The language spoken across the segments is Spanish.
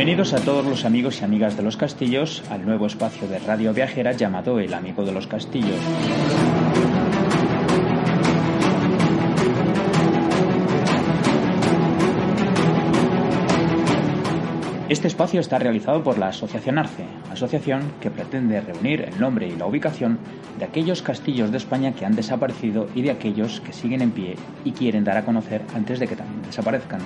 Bienvenidos a todos los amigos y amigas de los castillos al nuevo espacio de radio viajera llamado El Amigo de los Castillos. Este espacio está realizado por la Asociación Arce, asociación que pretende reunir el nombre y la ubicación de aquellos castillos de España que han desaparecido y de aquellos que siguen en pie y quieren dar a conocer antes de que también desaparezcan.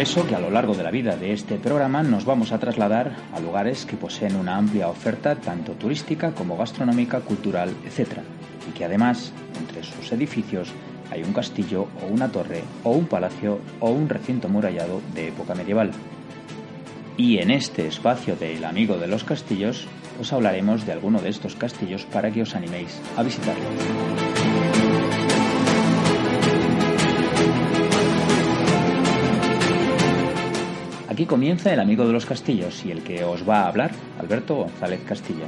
Por eso que a lo largo de la vida de este programa nos vamos a trasladar a lugares que poseen una amplia oferta tanto turística como gastronómica, cultural, etc. Y que además, entre sus edificios, hay un castillo o una torre o un palacio o un recinto murallado de época medieval. Y en este espacio de El Amigo de los Castillos os hablaremos de alguno de estos castillos para que os animéis a visitarlos. Aquí comienza el amigo de los castillos y el que os va a hablar, Alberto González Castilla.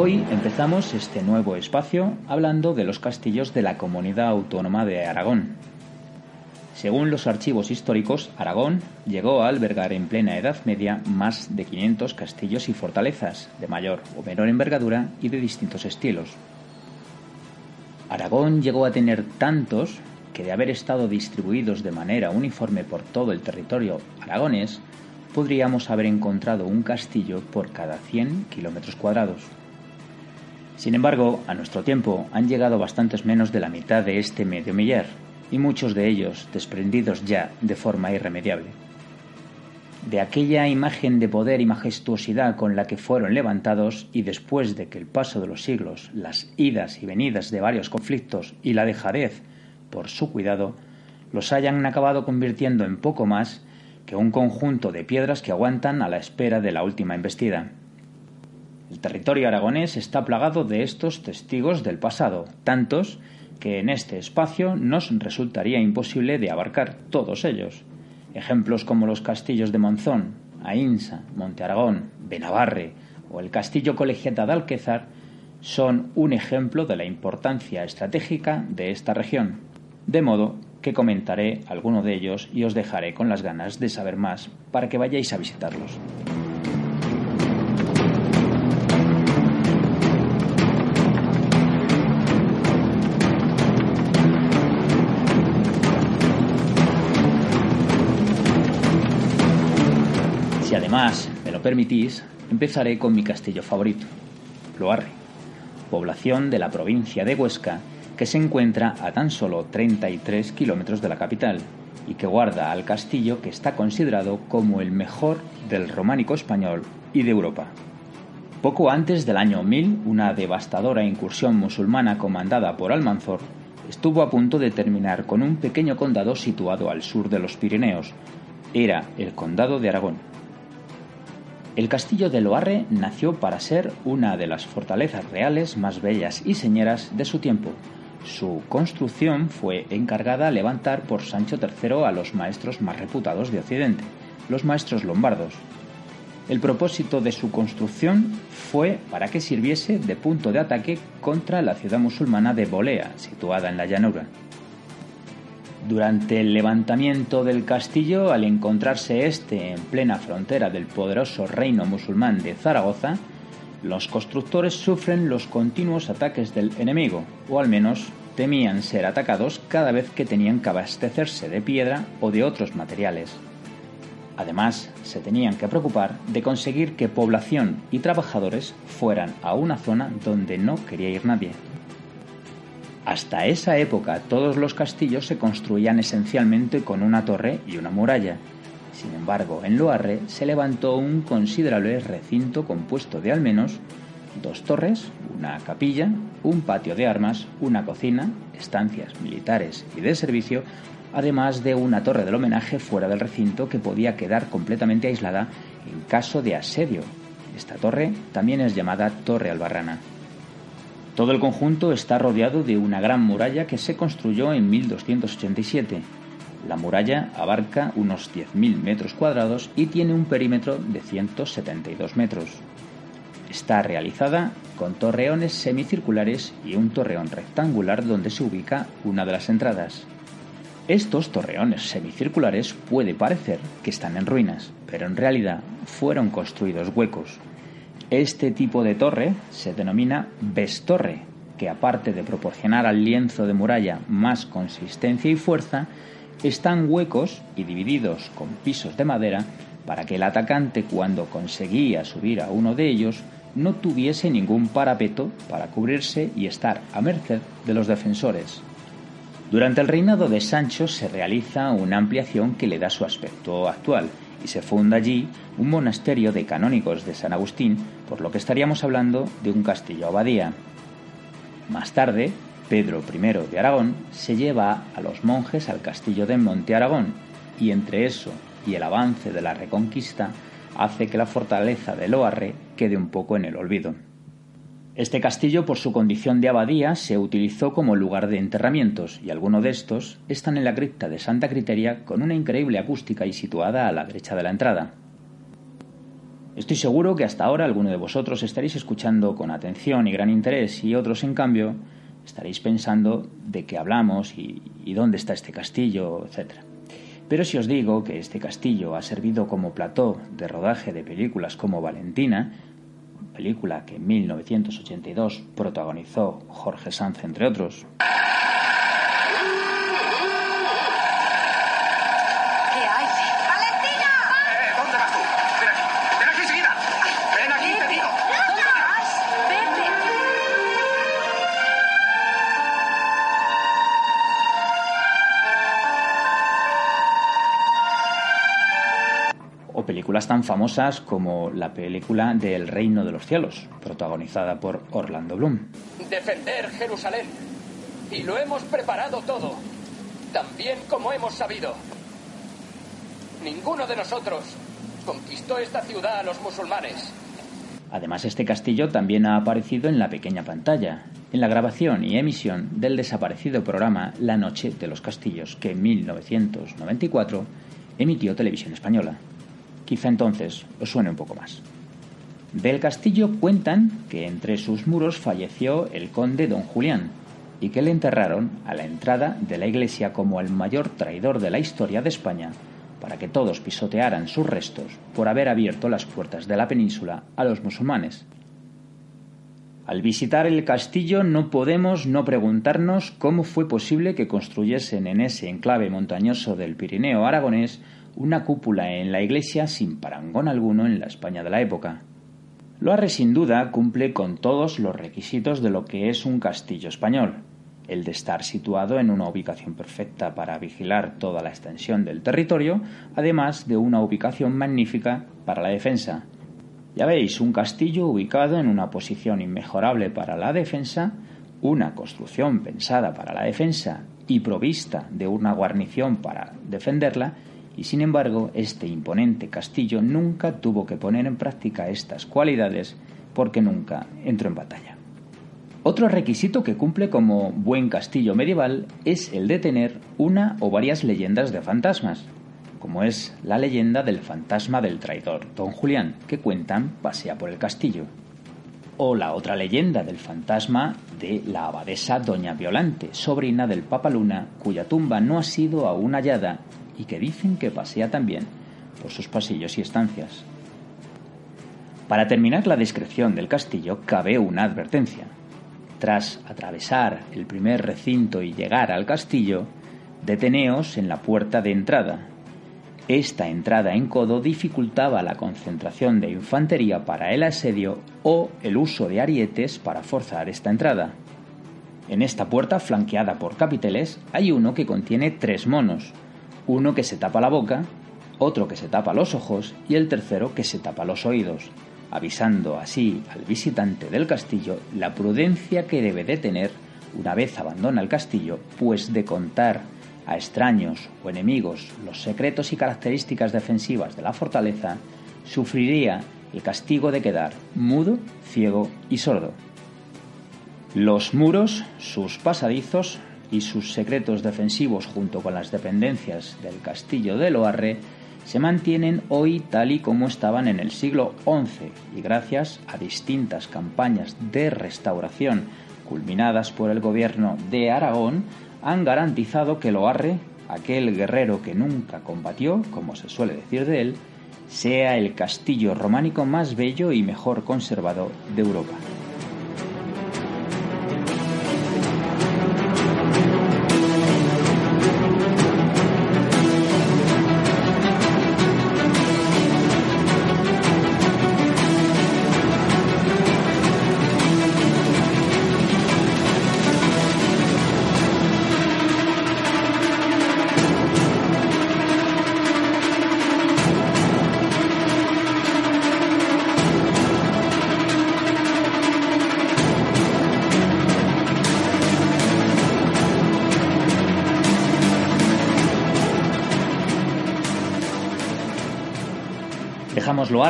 Hoy empezamos este nuevo espacio hablando de los castillos de la Comunidad Autónoma de Aragón. Según los archivos históricos, Aragón llegó a albergar en plena Edad Media más de 500 castillos y fortalezas, de mayor o menor envergadura y de distintos estilos. Aragón llegó a tener tantos que de haber estado distribuidos de manera uniforme por todo el territorio aragonés, podríamos haber encontrado un castillo por cada 100 kilómetros cuadrados. Sin embargo, a nuestro tiempo han llegado bastantes menos de la mitad de este medio millar, y muchos de ellos desprendidos ya de forma irremediable. De aquella imagen de poder y majestuosidad con la que fueron levantados y después de que el paso de los siglos, las idas y venidas de varios conflictos y la dejadez por su cuidado, los hayan acabado convirtiendo en poco más que un conjunto de piedras que aguantan a la espera de la última embestida. El territorio aragonés está plagado de estos testigos del pasado, tantos que en este espacio nos resultaría imposible de abarcar todos ellos. Ejemplos como los castillos de Monzón, Ainsa, Monte Aragón, Benavarre o el castillo colegiata de Alquezar son un ejemplo de la importancia estratégica de esta región, de modo que comentaré alguno de ellos y os dejaré con las ganas de saber más para que vayáis a visitarlos. Además me lo permitís, empezaré con mi castillo favorito, Loarre, población de la provincia de Huesca que se encuentra a tan solo 33 kilómetros de la capital y que guarda al castillo que está considerado como el mejor del románico español y de Europa. Poco antes del año 1000, una devastadora incursión musulmana comandada por Almanzor estuvo a punto de terminar con un pequeño condado situado al sur de los Pirineos. Era el condado de Aragón. El castillo de Loarre nació para ser una de las fortalezas reales más bellas y señeras de su tiempo. Su construcción fue encargada a levantar por Sancho III a los maestros más reputados de Occidente, los maestros lombardos. El propósito de su construcción fue para que sirviese de punto de ataque contra la ciudad musulmana de Bolea, situada en la llanura. Durante el levantamiento del castillo, al encontrarse este en plena frontera del poderoso reino musulmán de Zaragoza, los constructores sufren los continuos ataques del enemigo, o al menos temían ser atacados cada vez que tenían que abastecerse de piedra o de otros materiales. Además, se tenían que preocupar de conseguir que población y trabajadores fueran a una zona donde no quería ir nadie. Hasta esa época todos los castillos se construían esencialmente con una torre y una muralla. Sin embargo, en Loarre se levantó un considerable recinto compuesto de al menos dos torres, una capilla, un patio de armas, una cocina, estancias militares y de servicio, además de una torre del homenaje fuera del recinto que podía quedar completamente aislada en caso de asedio. Esta torre también es llamada Torre Albarrana. Todo el conjunto está rodeado de una gran muralla que se construyó en 1287. La muralla abarca unos 10.000 metros cuadrados y tiene un perímetro de 172 metros. Está realizada con torreones semicirculares y un torreón rectangular donde se ubica una de las entradas. Estos torreones semicirculares puede parecer que están en ruinas, pero en realidad fueron construidos huecos, este tipo de torre se denomina bestorre, que aparte de proporcionar al lienzo de muralla más consistencia y fuerza, están huecos y divididos con pisos de madera para que el atacante cuando conseguía subir a uno de ellos no tuviese ningún parapeto para cubrirse y estar a merced de los defensores. Durante el reinado de Sancho se realiza una ampliación que le da su aspecto actual y se funda allí un monasterio de canónigos de San Agustín, por lo que estaríamos hablando de un castillo abadía. Más tarde, Pedro I de Aragón se lleva a los monjes al castillo de Monte Aragón, y entre eso y el avance de la reconquista hace que la fortaleza de Loarre quede un poco en el olvido. Este castillo, por su condición de abadía, se utilizó como lugar de enterramientos y algunos de estos están en la cripta de Santa Criteria con una increíble acústica y situada a la derecha de la entrada. Estoy seguro que hasta ahora alguno de vosotros estaréis escuchando con atención y gran interés y otros, en cambio, estaréis pensando de qué hablamos y, y dónde está este castillo, etc. Pero si os digo que este castillo ha servido como plató de rodaje de películas como Valentina, película que en 1982 protagonizó Jorge Sanz, entre otros. Películas tan famosas como la película de El Reino de los Cielos, protagonizada por Orlando Bloom. Defender Jerusalén. Y lo hemos preparado todo, tan bien como hemos sabido. Ninguno de nosotros conquistó esta ciudad a los musulmanes. Además, este castillo también ha aparecido en la pequeña pantalla, en la grabación y emisión del desaparecido programa La Noche de los Castillos, que en 1994 emitió Televisión Española. Quizá entonces os suene un poco más. Del castillo cuentan que entre sus muros falleció el conde don Julián y que le enterraron a la entrada de la iglesia como el mayor traidor de la historia de España para que todos pisotearan sus restos por haber abierto las puertas de la península a los musulmanes. Al visitar el castillo no podemos no preguntarnos cómo fue posible que construyesen en ese enclave montañoso del Pirineo aragonés una cúpula en la iglesia sin parangón alguno en la España de la época. Loarre sin duda cumple con todos los requisitos de lo que es un castillo español, el de estar situado en una ubicación perfecta para vigilar toda la extensión del territorio, además de una ubicación magnífica para la defensa. Ya veis, un castillo ubicado en una posición inmejorable para la defensa, una construcción pensada para la defensa y provista de una guarnición para defenderla, y sin embargo este imponente castillo nunca tuvo que poner en práctica estas cualidades porque nunca entró en batalla. Otro requisito que cumple como buen castillo medieval es el de tener una o varias leyendas de fantasmas, como es la leyenda del fantasma del traidor Don Julián, que cuentan pasea por el castillo, o la otra leyenda del fantasma de la abadesa Doña Violante, sobrina del Papa Luna, cuya tumba no ha sido aún hallada y que dicen que pasea también por sus pasillos y estancias. Para terminar la descripción del castillo cabe una advertencia. Tras atravesar el primer recinto y llegar al castillo, deteneos en la puerta de entrada. Esta entrada en codo dificultaba la concentración de infantería para el asedio o el uso de arietes para forzar esta entrada. En esta puerta, flanqueada por capiteles, hay uno que contiene tres monos, uno que se tapa la boca, otro que se tapa los ojos y el tercero que se tapa los oídos, avisando así al visitante del castillo la prudencia que debe de tener una vez abandona el castillo, pues de contar a extraños o enemigos los secretos y características defensivas de la fortaleza, sufriría el castigo de quedar mudo, ciego y sordo. Los muros, sus pasadizos y sus secretos defensivos junto con las dependencias del castillo de Loarre se mantienen hoy tal y como estaban en el siglo XI y gracias a distintas campañas de restauración culminadas por el gobierno de Aragón han garantizado que Loarre, aquel guerrero que nunca combatió, como se suele decir de él, sea el castillo románico más bello y mejor conservado de Europa.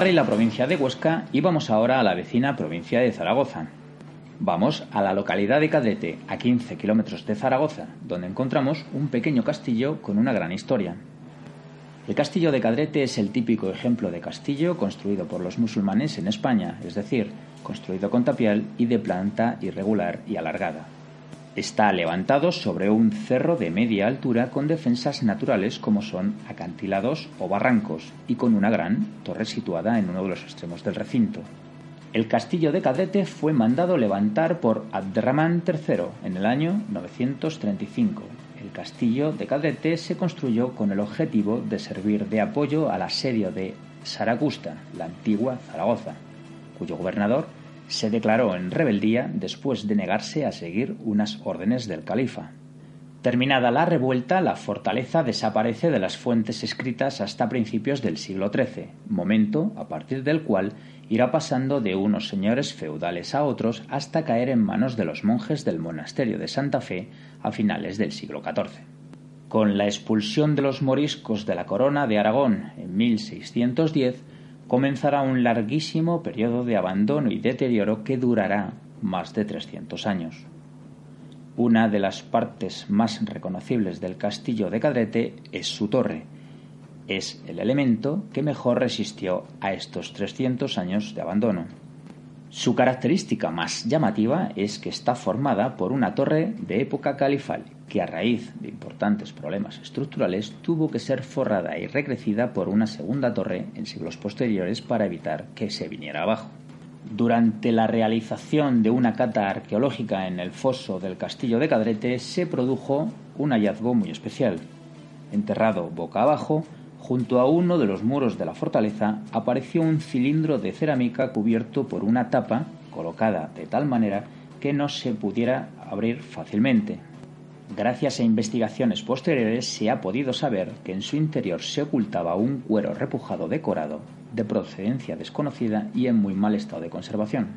Y la provincia de Huesca y vamos ahora a la vecina provincia de Zaragoza. Vamos a la localidad de Cadete, a 15 kilómetros de Zaragoza, donde encontramos un pequeño castillo con una gran historia. El castillo de Cadrete es el típico ejemplo de castillo construido por los musulmanes en España, es decir, construido con tapial y de planta irregular y alargada. Está levantado sobre un cerro de media altura con defensas naturales como son acantilados o barrancos y con una gran torre situada en uno de los extremos del recinto. El castillo de Cadete fue mandado levantar por Abderramán III en el año 935. El castillo de Cadete se construyó con el objetivo de servir de apoyo al asedio de Saragusta, la antigua Zaragoza, cuyo gobernador se declaró en rebeldía después de negarse a seguir unas órdenes del califa. Terminada la revuelta, la fortaleza desaparece de las fuentes escritas hasta principios del siglo XIII, momento a partir del cual irá pasando de unos señores feudales a otros hasta caer en manos de los monjes del monasterio de Santa Fe a finales del siglo XIV. Con la expulsión de los moriscos de la corona de Aragón en 1610, comenzará un larguísimo periodo de abandono y deterioro que durará más de 300 años. Una de las partes más reconocibles del castillo de Cadrete es su torre, es el elemento que mejor resistió a estos 300 años de abandono. Su característica más llamativa es que está formada por una torre de época califal, que a raíz de importantes problemas estructurales tuvo que ser forrada y recrecida por una segunda torre en siglos posteriores para evitar que se viniera abajo. Durante la realización de una cata arqueológica en el foso del castillo de Cadrete se produjo un hallazgo muy especial. Enterrado boca abajo, junto a uno de los muros de la fortaleza apareció un cilindro de cerámica cubierto por una tapa colocada de tal manera que no se pudiera abrir fácilmente. Gracias a investigaciones posteriores se ha podido saber que en su interior se ocultaba un cuero repujado decorado de procedencia desconocida y en muy mal estado de conservación.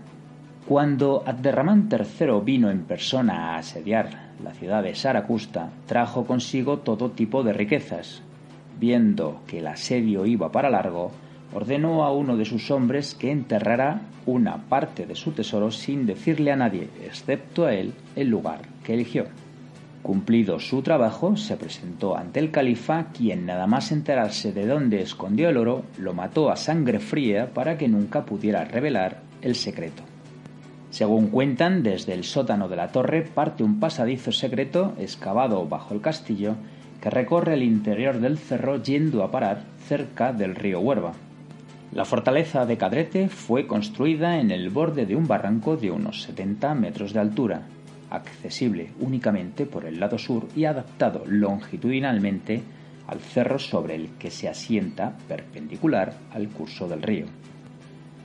Cuando Abderramán III vino en persona a asediar la ciudad de Saracusta, trajo consigo todo tipo de riquezas. Viendo que el asedio iba para largo, ordenó a uno de sus hombres que enterrara una parte de su tesoro sin decirle a nadie, excepto a él, el lugar que eligió. Cumplido su trabajo, se presentó ante el califa, quien nada más enterarse de dónde escondió el oro, lo mató a sangre fría para que nunca pudiera revelar el secreto. Según cuentan, desde el sótano de la torre parte un pasadizo secreto excavado bajo el castillo que recorre el interior del cerro yendo a parar cerca del río Huerva. La fortaleza de Cadrete fue construida en el borde de un barranco de unos 70 metros de altura, accesible únicamente por el lado sur y adaptado longitudinalmente al cerro sobre el que se asienta perpendicular al curso del río.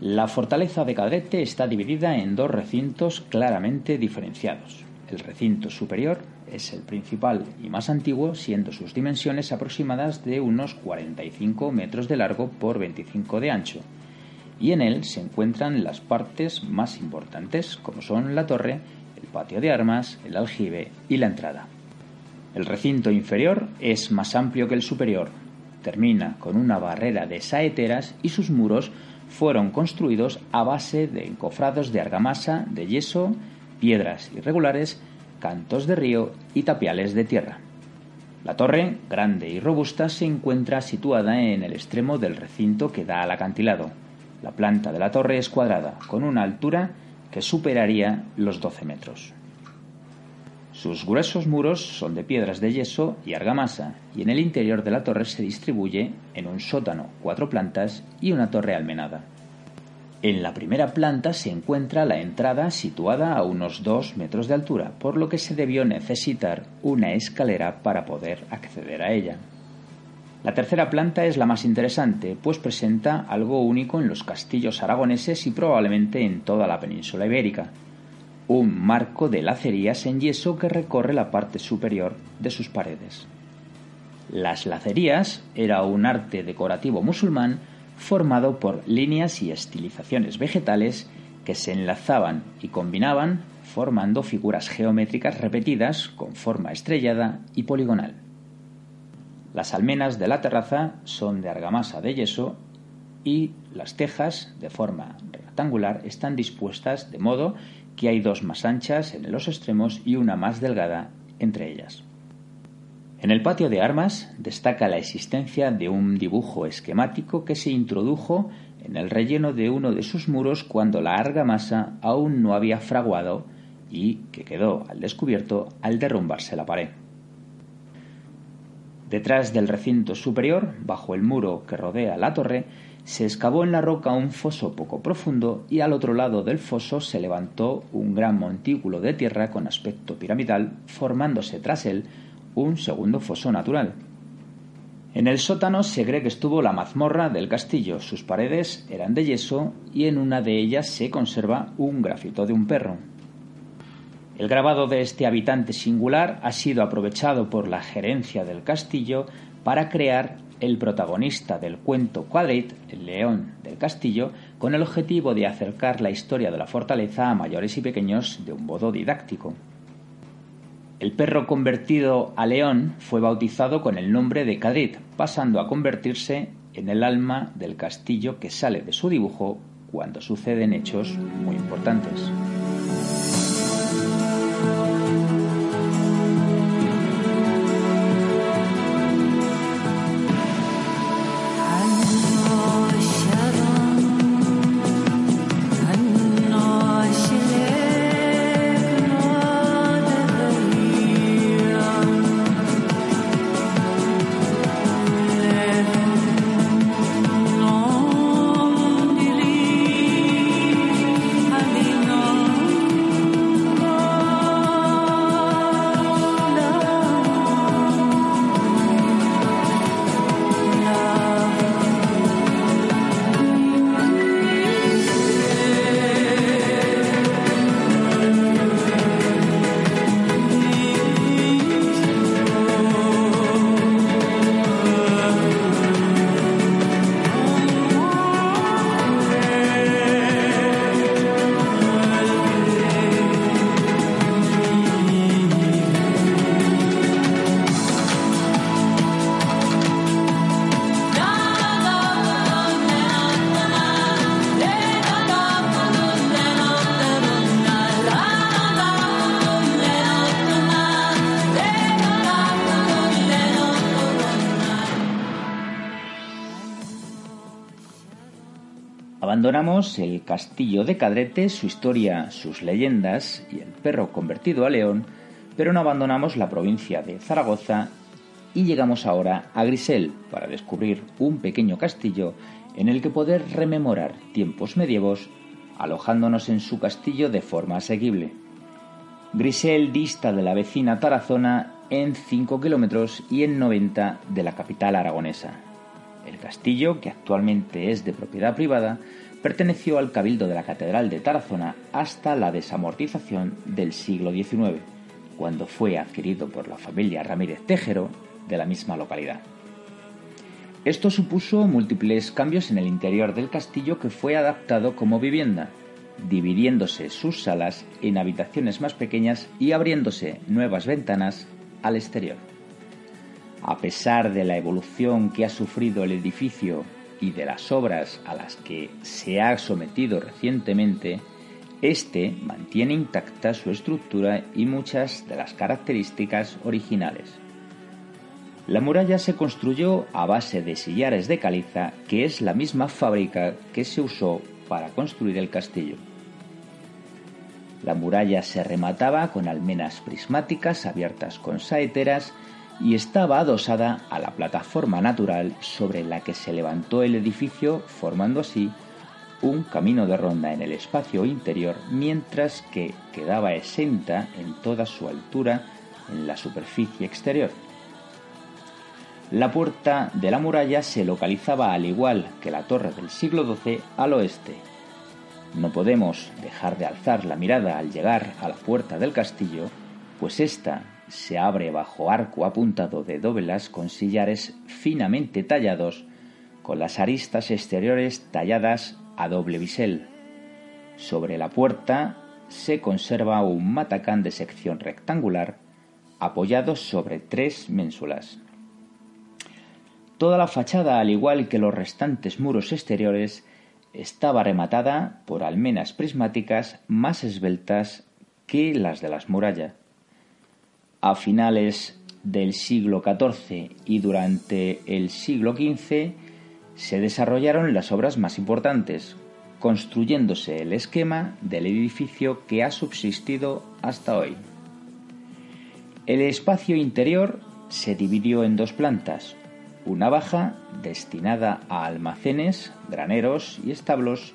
La fortaleza de Cadrete está dividida en dos recintos claramente diferenciados. El recinto superior es el principal y más antiguo, siendo sus dimensiones aproximadas de unos 45 metros de largo por 25 de ancho, y en él se encuentran las partes más importantes, como son la torre patio de armas, el aljibe y la entrada. El recinto inferior es más amplio que el superior. Termina con una barrera de saeteras y sus muros fueron construidos a base de encofrados de argamasa, de yeso, piedras irregulares, cantos de río y tapiales de tierra. La torre, grande y robusta, se encuentra situada en el extremo del recinto que da al acantilado. La planta de la torre es cuadrada, con una altura que superaría los 12 metros. Sus gruesos muros son de piedras de yeso y argamasa, y en el interior de la torre se distribuye en un sótano, cuatro plantas y una torre almenada. En la primera planta se encuentra la entrada situada a unos dos metros de altura, por lo que se debió necesitar una escalera para poder acceder a ella. La tercera planta es la más interesante, pues presenta algo único en los castillos aragoneses y probablemente en toda la península ibérica, un marco de lacerías en yeso que recorre la parte superior de sus paredes. Las lacerías era un arte decorativo musulmán formado por líneas y estilizaciones vegetales que se enlazaban y combinaban formando figuras geométricas repetidas con forma estrellada y poligonal. Las almenas de la terraza son de argamasa de yeso y las tejas, de forma rectangular, están dispuestas de modo que hay dos más anchas en los extremos y una más delgada entre ellas. En el patio de armas destaca la existencia de un dibujo esquemático que se introdujo en el relleno de uno de sus muros cuando la argamasa aún no había fraguado y que quedó al descubierto al derrumbarse la pared. Detrás del recinto superior, bajo el muro que rodea la torre, se excavó en la roca un foso poco profundo y al otro lado del foso se levantó un gran montículo de tierra con aspecto piramidal, formándose tras él un segundo foso natural. En el sótano se cree que estuvo la mazmorra del castillo. Sus paredes eran de yeso y en una de ellas se conserva un grafito de un perro. El grabado de este habitante singular ha sido aprovechado por la gerencia del castillo para crear el protagonista del cuento Quadrit, el león del castillo, con el objetivo de acercar la historia de la fortaleza a mayores y pequeños de un modo didáctico. El perro convertido a león fue bautizado con el nombre de Cadrit, pasando a convertirse en el alma del castillo que sale de su dibujo cuando suceden hechos muy importantes. Abandonamos el castillo de Cadrete, su historia, sus leyendas y el perro convertido a león, pero no abandonamos la provincia de Zaragoza y llegamos ahora a Grisel para descubrir un pequeño castillo en el que poder rememorar tiempos medievos alojándonos en su castillo de forma asequible. Grisel dista de la vecina Tarazona en 5 kilómetros y en 90 de la capital aragonesa. El castillo, que actualmente es de propiedad privada, perteneció al cabildo de la Catedral de Tarazona hasta la desamortización del siglo XIX, cuando fue adquirido por la familia Ramírez Tejero de la misma localidad. Esto supuso múltiples cambios en el interior del castillo que fue adaptado como vivienda, dividiéndose sus salas en habitaciones más pequeñas y abriéndose nuevas ventanas al exterior. A pesar de la evolución que ha sufrido el edificio y de las obras a las que se ha sometido recientemente, este mantiene intacta su estructura y muchas de las características originales. La muralla se construyó a base de sillares de caliza, que es la misma fábrica que se usó para construir el castillo. La muralla se remataba con almenas prismáticas abiertas con saeteras y estaba adosada a la plataforma natural sobre la que se levantó el edificio, formando así un camino de ronda en el espacio interior, mientras que quedaba exenta en toda su altura en la superficie exterior. La puerta de la muralla se localizaba al igual que la torre del siglo XII al oeste. No podemos dejar de alzar la mirada al llegar a la puerta del castillo, pues ésta se abre bajo arco apuntado de dovelas con sillares finamente tallados, con las aristas exteriores talladas a doble bisel. Sobre la puerta se conserva un matacán de sección rectangular apoyado sobre tres ménsulas. Toda la fachada, al igual que los restantes muros exteriores, estaba rematada por almenas prismáticas más esbeltas que las de las murallas. A finales del siglo XIV y durante el siglo XV se desarrollaron las obras más importantes, construyéndose el esquema del edificio que ha subsistido hasta hoy. El espacio interior se dividió en dos plantas, una baja destinada a almacenes, graneros y establos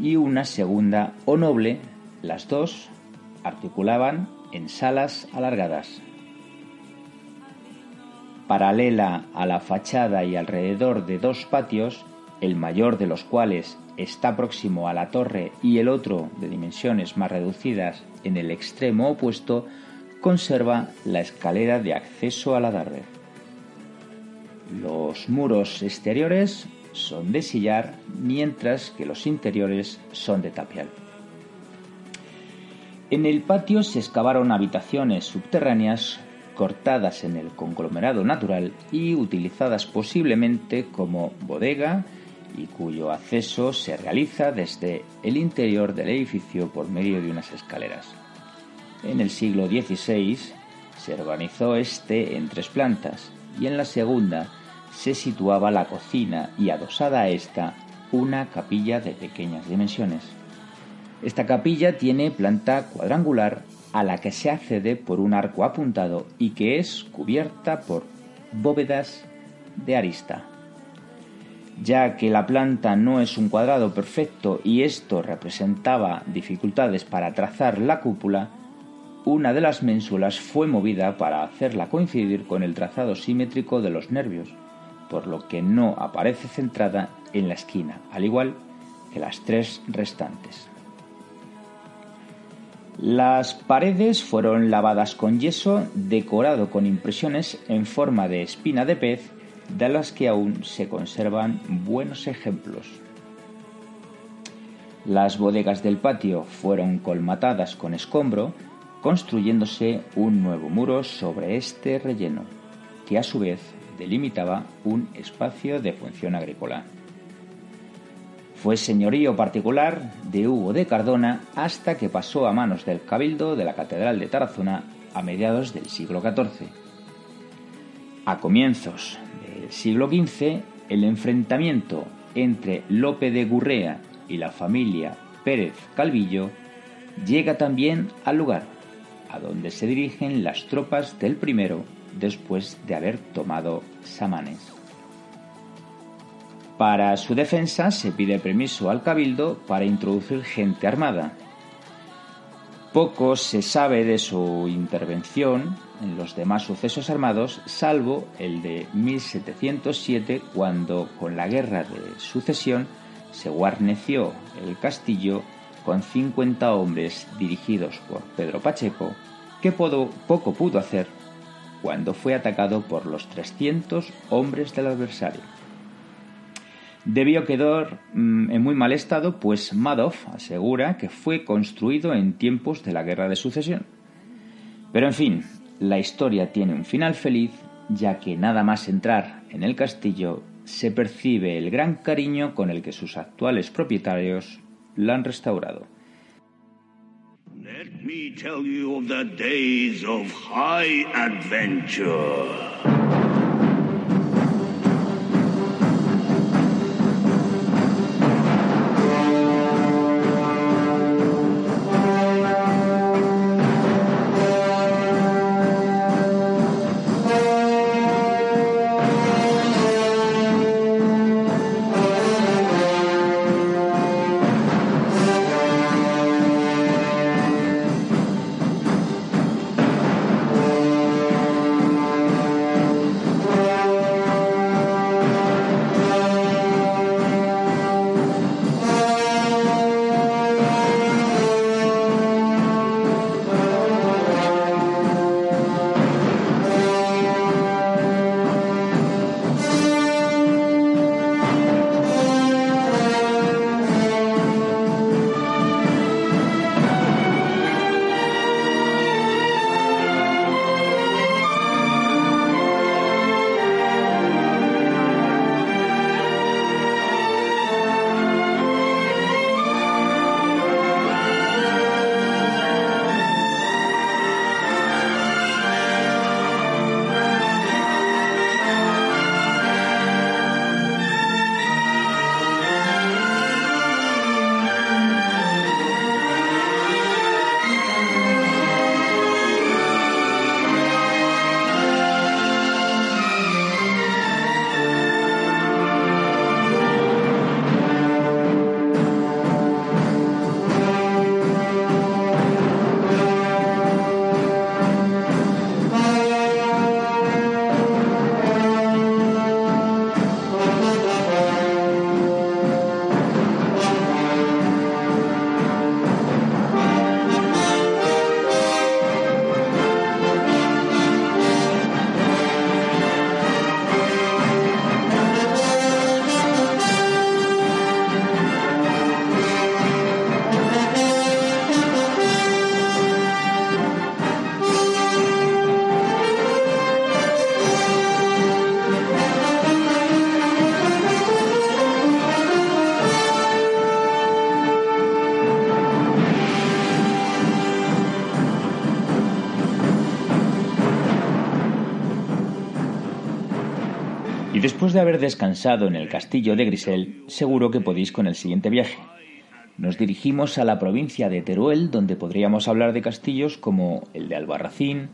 y una segunda o noble, las dos articulaban en salas alargadas. Paralela a la fachada y alrededor de dos patios, el mayor de los cuales está próximo a la torre y el otro, de dimensiones más reducidas, en el extremo opuesto, conserva la escalera de acceso a la tarde. Los muros exteriores son de sillar, mientras que los interiores son de tapial. En el patio se excavaron habitaciones subterráneas cortadas en el conglomerado natural y utilizadas posiblemente como bodega y cuyo acceso se realiza desde el interior del edificio por medio de unas escaleras. En el siglo XVI se organizó este en tres plantas y en la segunda se situaba la cocina y adosada a esta una capilla de pequeñas dimensiones. Esta capilla tiene planta cuadrangular a la que se accede por un arco apuntado y que es cubierta por bóvedas de arista. Ya que la planta no es un cuadrado perfecto y esto representaba dificultades para trazar la cúpula, una de las ménsulas fue movida para hacerla coincidir con el trazado simétrico de los nervios, por lo que no aparece centrada en la esquina, al igual que las tres restantes. Las paredes fueron lavadas con yeso decorado con impresiones en forma de espina de pez, de las que aún se conservan buenos ejemplos. Las bodegas del patio fueron colmatadas con escombro, construyéndose un nuevo muro sobre este relleno, que a su vez delimitaba un espacio de función agrícola. Fue señorío particular de Hugo de Cardona hasta que pasó a manos del cabildo de la Catedral de Tarazona a mediados del siglo XIV. A comienzos del siglo XV, el enfrentamiento entre Lope de Gurrea y la familia Pérez Calvillo, llega también al lugar, a donde se dirigen las tropas del primero después de haber tomado Samanes. Para su defensa se pide permiso al cabildo para introducir gente armada. Poco se sabe de su intervención en los demás sucesos armados, salvo el de 1707, cuando con la guerra de sucesión se guarneció el castillo con 50 hombres dirigidos por Pedro Pacheco, que poco pudo hacer cuando fue atacado por los 300 hombres del adversario. Debió quedar mm, en muy mal estado, pues Madoff asegura que fue construido en tiempos de la Guerra de Sucesión. Pero en fin, la historia tiene un final feliz, ya que nada más entrar en el castillo se percibe el gran cariño con el que sus actuales propietarios la han restaurado. Let me tell you of the days of high adventure. Después de haber descansado en el castillo de Grisel, seguro que podéis con el siguiente viaje. Nos dirigimos a la provincia de Teruel, donde podríamos hablar de castillos como el de Albarracín,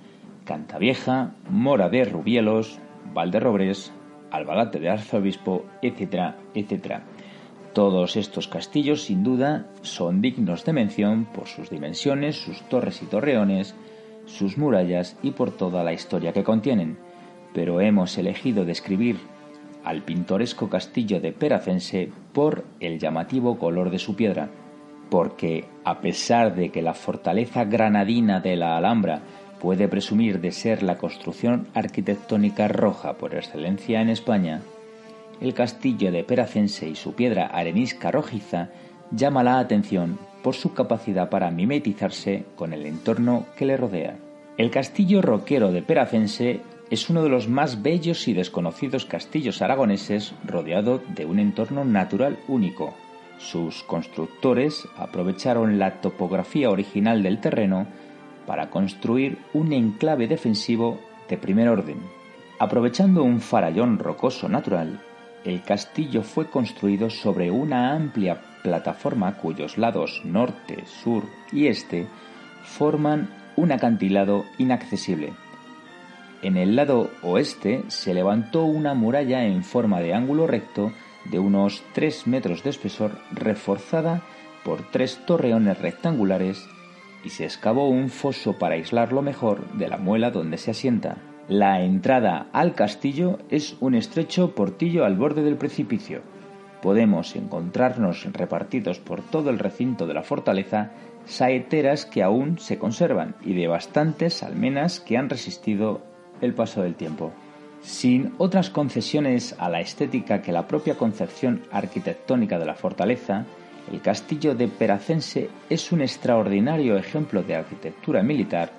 Cantavieja, Mora de Rubielos, Valderrobres, Albalate de Arzobispo, etcétera, etcétera. Todos estos castillos, sin duda, son dignos de mención por sus dimensiones, sus torres y torreones, sus murallas y por toda la historia que contienen. Pero hemos elegido describir al pintoresco castillo de Peracense por el llamativo color de su piedra, porque a pesar de que la fortaleza granadina de la Alhambra puede presumir de ser la construcción arquitectónica roja por excelencia en España, el castillo de Peracense y su piedra arenisca rojiza llama la atención por su capacidad para mimetizarse con el entorno que le rodea. El castillo roquero de Peracense es uno de los más bellos y desconocidos castillos aragoneses rodeado de un entorno natural único. Sus constructores aprovecharon la topografía original del terreno para construir un enclave defensivo de primer orden. Aprovechando un farallón rocoso natural, el castillo fue construido sobre una amplia plataforma cuyos lados norte, sur y este forman un acantilado inaccesible. En el lado oeste se levantó una muralla en forma de ángulo recto de unos 3 metros de espesor reforzada por tres torreones rectangulares y se excavó un foso para aislarlo mejor de la muela donde se asienta. La entrada al castillo es un estrecho portillo al borde del precipicio. Podemos encontrarnos repartidos por todo el recinto de la fortaleza saeteras que aún se conservan y de bastantes almenas que han resistido el paso del tiempo. Sin otras concesiones a la estética que la propia concepción arquitectónica de la fortaleza, el castillo de Peracense es un extraordinario ejemplo de arquitectura militar,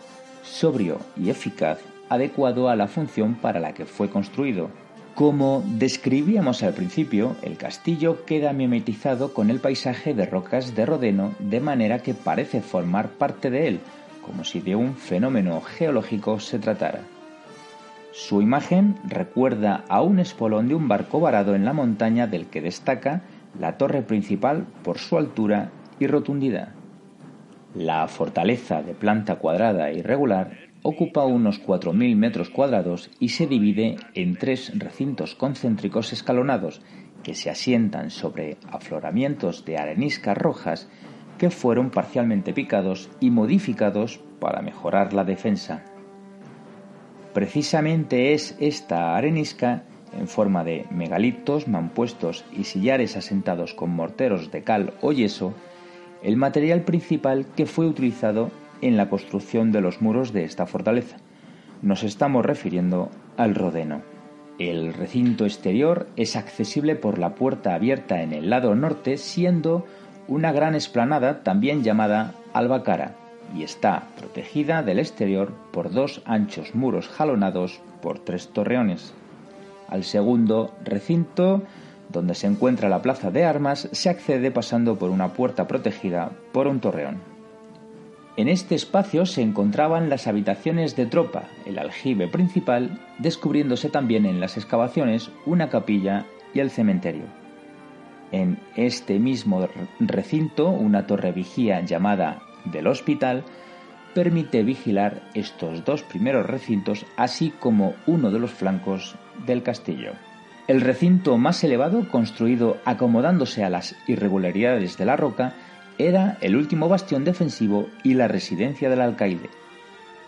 sobrio y eficaz, adecuado a la función para la que fue construido. Como describíamos al principio, el castillo queda mimetizado con el paisaje de rocas de Rodeno de manera que parece formar parte de él, como si de un fenómeno geológico se tratara. Su imagen recuerda a un espolón de un barco varado en la montaña del que destaca la torre principal por su altura y rotundidad. La fortaleza de planta cuadrada e irregular ocupa unos 4.000 metros cuadrados y se divide en tres recintos concéntricos escalonados que se asientan sobre afloramientos de areniscas rojas que fueron parcialmente picados y modificados para mejorar la defensa. Precisamente es esta arenisca en forma de megalitos, mampuestos y sillares asentados con morteros de cal o yeso, el material principal que fue utilizado en la construcción de los muros de esta fortaleza. Nos estamos refiriendo al Rodeno. El recinto exterior es accesible por la puerta abierta en el lado norte, siendo una gran esplanada también llamada Albacara, y está protegida del exterior por dos anchos muros jalonados por tres torreones. Al segundo recinto, donde se encuentra la plaza de armas, se accede pasando por una puerta protegida por un torreón. En este espacio se encontraban las habitaciones de tropa, el aljibe principal, descubriéndose también en las excavaciones una capilla y el cementerio. En este mismo recinto, una torre vigía llamada del hospital permite vigilar estos dos primeros recintos, así como uno de los flancos del castillo. El recinto más elevado, construido acomodándose a las irregularidades de la roca, era el último bastión defensivo y la residencia del alcaide.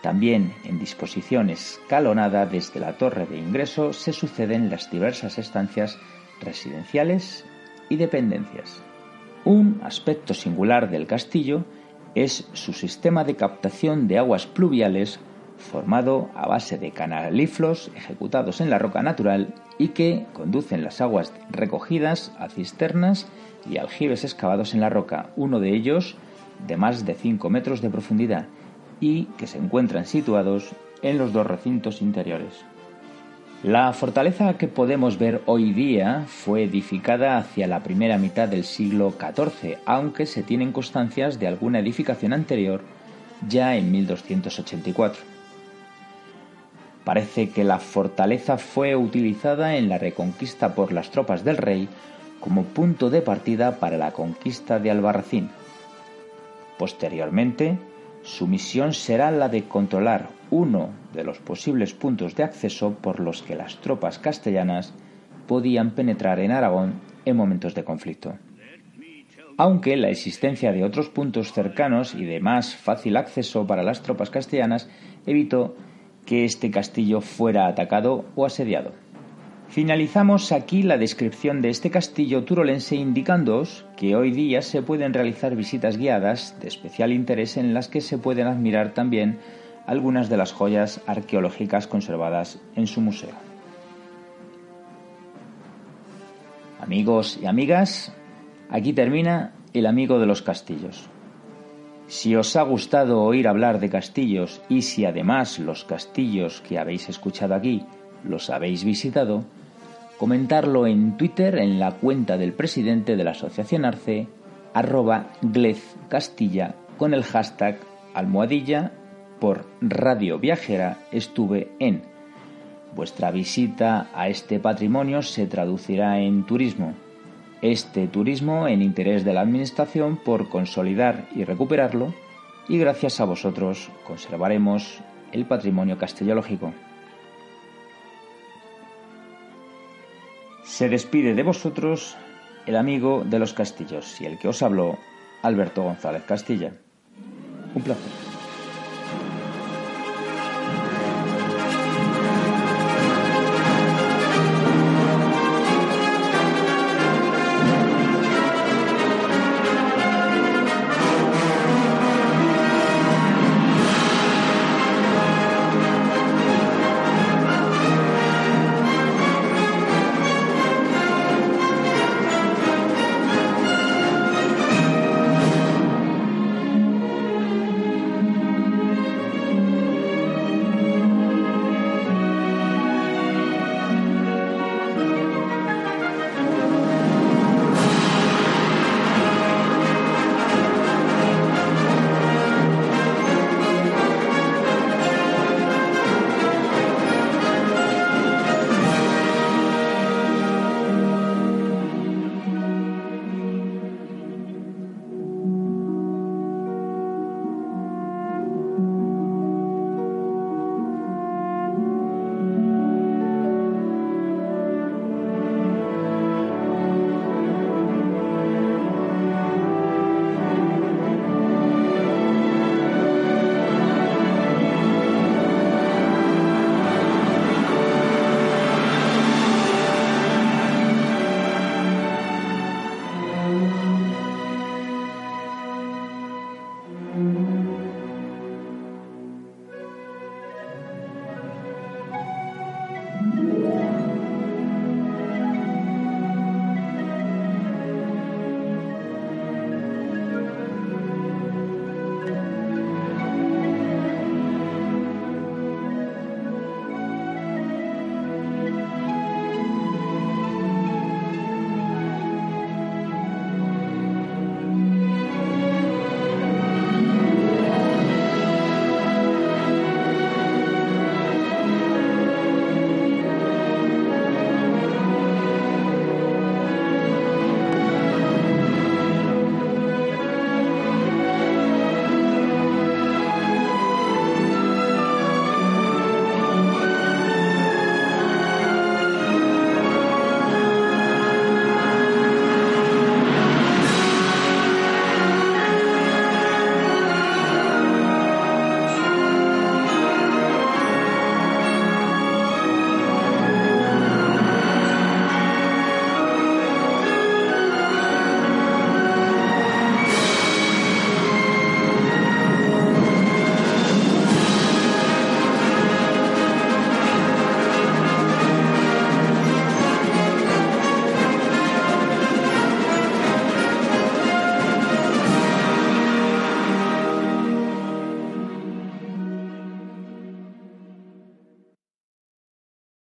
También en disposición escalonada desde la torre de ingreso se suceden las diversas estancias residenciales y dependencias. Un aspecto singular del castillo es su sistema de captación de aguas pluviales formado a base de canaliflos ejecutados en la roca natural y que conducen las aguas recogidas a cisternas y aljibes excavados en la roca, uno de ellos de más de 5 metros de profundidad y que se encuentran situados en los dos recintos interiores. La fortaleza que podemos ver hoy día fue edificada hacia la primera mitad del siglo XIV, aunque se tienen constancias de alguna edificación anterior ya en 1284. Parece que la fortaleza fue utilizada en la reconquista por las tropas del rey como punto de partida para la conquista de Albarracín. Posteriormente, su misión será la de controlar uno de los posibles puntos de acceso por los que las tropas castellanas podían penetrar en Aragón en momentos de conflicto. Aunque la existencia de otros puntos cercanos y de más fácil acceso para las tropas castellanas evitó que este castillo fuera atacado o asediado. Finalizamos aquí la descripción de este castillo turolense indicándoos que hoy día se pueden realizar visitas guiadas de especial interés en las que se pueden admirar también algunas de las joyas arqueológicas conservadas en su museo. Amigos y amigas, aquí termina el amigo de los castillos. Si os ha gustado oír hablar de castillos y si además los castillos que habéis escuchado aquí los habéis visitado, comentarlo en Twitter en la cuenta del presidente de la Asociación Arce, arroba Glez Castilla, con el hashtag almohadilla por Radio Viajera estuve en Vuestra visita a este patrimonio se traducirá en turismo. Este turismo en interés de la Administración por consolidar y recuperarlo y gracias a vosotros conservaremos el patrimonio castellológico. Se despide de vosotros el amigo de los castillos y el que os habló, Alberto González Castilla. Un placer.